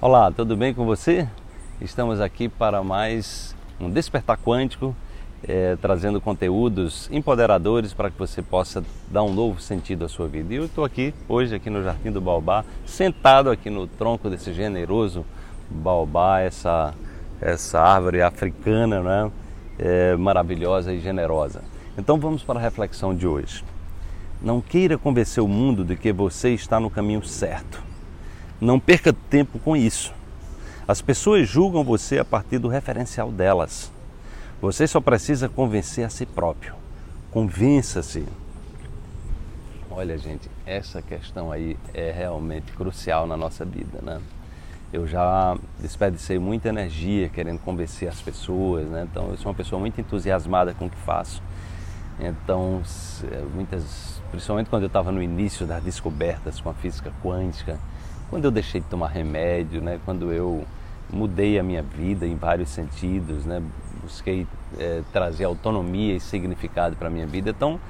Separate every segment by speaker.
Speaker 1: Olá, tudo bem com você? Estamos aqui para mais um Despertar Quântico, é, trazendo conteúdos empoderadores para que você possa dar um novo sentido à sua vida. E eu estou aqui hoje aqui no Jardim do Baobá, sentado aqui no tronco desse generoso baobá, essa, essa árvore africana, né? É, maravilhosa e generosa. Então vamos para a reflexão de hoje. Não queira convencer o mundo de que você está no caminho certo. Não perca tempo com isso. As pessoas julgam você a partir do referencial delas. Você só precisa convencer a si próprio. Convença-se. Olha, gente, essa questão aí é realmente crucial na nossa vida, né? Eu já desperdicei muita energia querendo convencer as pessoas, né? Então, eu sou uma pessoa muito entusiasmada com o que faço. Então, muitas, principalmente quando eu estava no início das descobertas com a física quântica, quando eu deixei de tomar remédio, né? Quando eu mudei a minha vida em vários sentidos, né? Busquei é, trazer autonomia e significado para a minha vida. Então,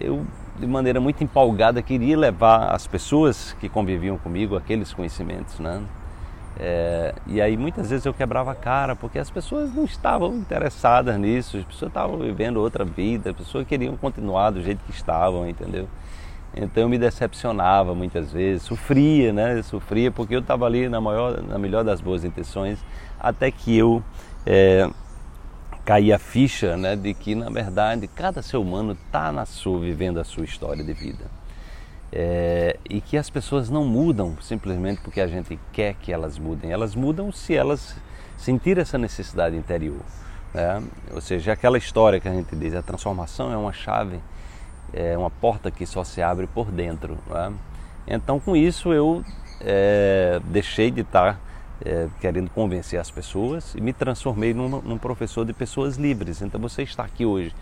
Speaker 1: eu de maneira muito empolgada queria levar as pessoas que conviviam comigo aqueles conhecimentos, né? É, e aí muitas vezes eu quebrava a cara porque as pessoas não estavam interessadas nisso, as pessoas estavam vivendo outra vida, as pessoas queriam continuar do jeito que estavam, entendeu? Então eu me decepcionava muitas vezes, sofria, né? Sofria porque eu estava ali na, maior, na melhor das boas intenções, até que eu é, caí a ficha né, de que, na verdade, cada ser humano está na sua, vivendo a sua história de vida. É, e que as pessoas não mudam simplesmente porque a gente quer que elas mudem. Elas mudam se elas sentirem essa necessidade interior. Né? Ou seja, aquela história que a gente diz, a transformação é uma chave, é uma porta que só se abre por dentro. Né? Então, com isso, eu é, deixei de estar é, querendo convencer as pessoas e me transformei num, num professor de pessoas livres. Então, você está aqui hoje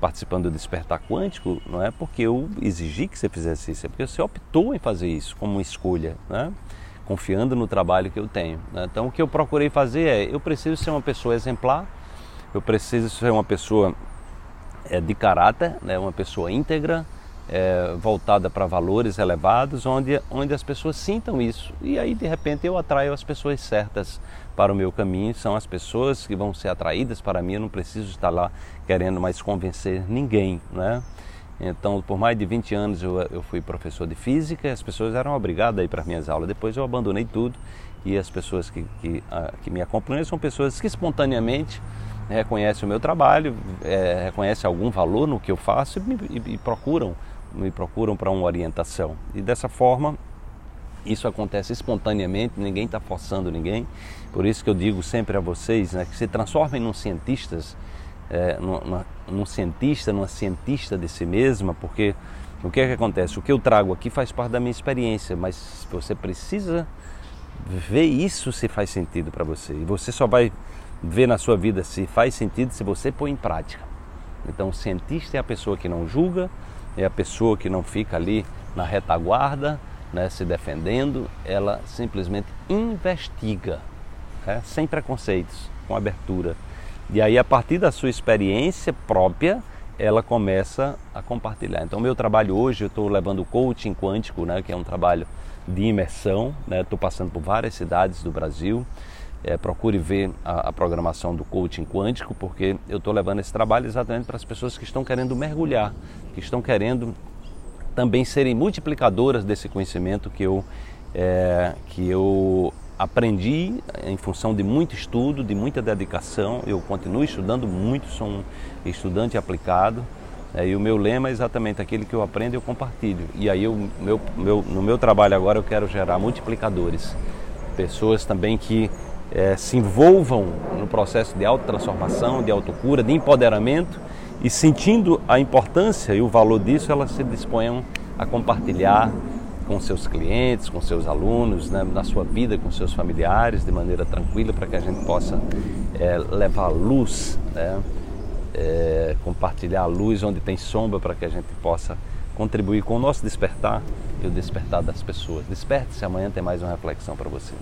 Speaker 1: participando do Despertar Quântico, não é porque eu exigi que você fizesse isso, é porque você optou em fazer isso como uma escolha, né? confiando no trabalho que eu tenho. Né? Então, o que eu procurei fazer é: eu preciso ser uma pessoa exemplar, eu preciso ser uma pessoa é, de caráter, né? uma pessoa íntegra, é, voltada para valores elevados, onde, onde as pessoas sintam isso. E aí, de repente, eu atraio as pessoas certas para o meu caminho. São as pessoas que vão ser atraídas para mim. Eu não preciso estar lá querendo mais convencer ninguém, né? Então, por mais de 20 anos eu, eu fui professor de física, as pessoas eram obrigadas a ir para as minhas aulas. Depois eu abandonei tudo e as pessoas que, que, a, que me acompanham são pessoas que espontaneamente reconhecem o meu trabalho, é, reconhecem algum valor no que eu faço e, e, e procuram me procuram para uma orientação. E dessa forma, isso acontece espontaneamente, ninguém está forçando ninguém. Por isso que eu digo sempre a vocês né, que se transformem num cientistas, é, num, num cientista, numa cientista de si mesma, porque o que é que acontece? O que eu trago aqui faz parte da minha experiência, mas você precisa ver isso se faz sentido para você. E você só vai ver na sua vida se faz sentido se você pôr em prática. Então, o cientista é a pessoa que não julga, é a pessoa que não fica ali na retaguarda, né, se defendendo, ela simplesmente investiga, né, sem preconceitos, com abertura. E aí, a partir da sua experiência própria, ela começa a compartilhar. Então, meu trabalho hoje, eu estou levando o coaching quântico, né, que é um trabalho de imersão. Estou né, passando por várias cidades do Brasil. É, procure ver a, a, programação do coaching quântico, porque eu estou levando esse trabalho exatamente para as pessoas que estão querendo mergulhar, que estão querendo também serem multiplicadoras desse conhecimento que eu, é, que eu aprendi em função de muito estudo, de muita dedicação. Eu continuo estudando muito, sou um estudante aplicado. É, e o meu lema é exatamente aquele que eu aprendo e eu compartilho. E aí, eu, meu, meu, no meu trabalho agora, eu quero gerar multiplicadores. Pessoas também que é, se envolvam no processo de autotransformação, de autocura, de empoderamento e sentindo a importância e o valor disso, elas se disponham a compartilhar com seus clientes, com seus alunos, né, na sua vida, com seus familiares, de maneira tranquila, para que a gente possa é, levar luz, né, é, compartilhar a luz onde tem sombra, para que a gente possa contribuir com o nosso despertar e o despertar das pessoas. Desperte-se, amanhã tem mais uma reflexão para você.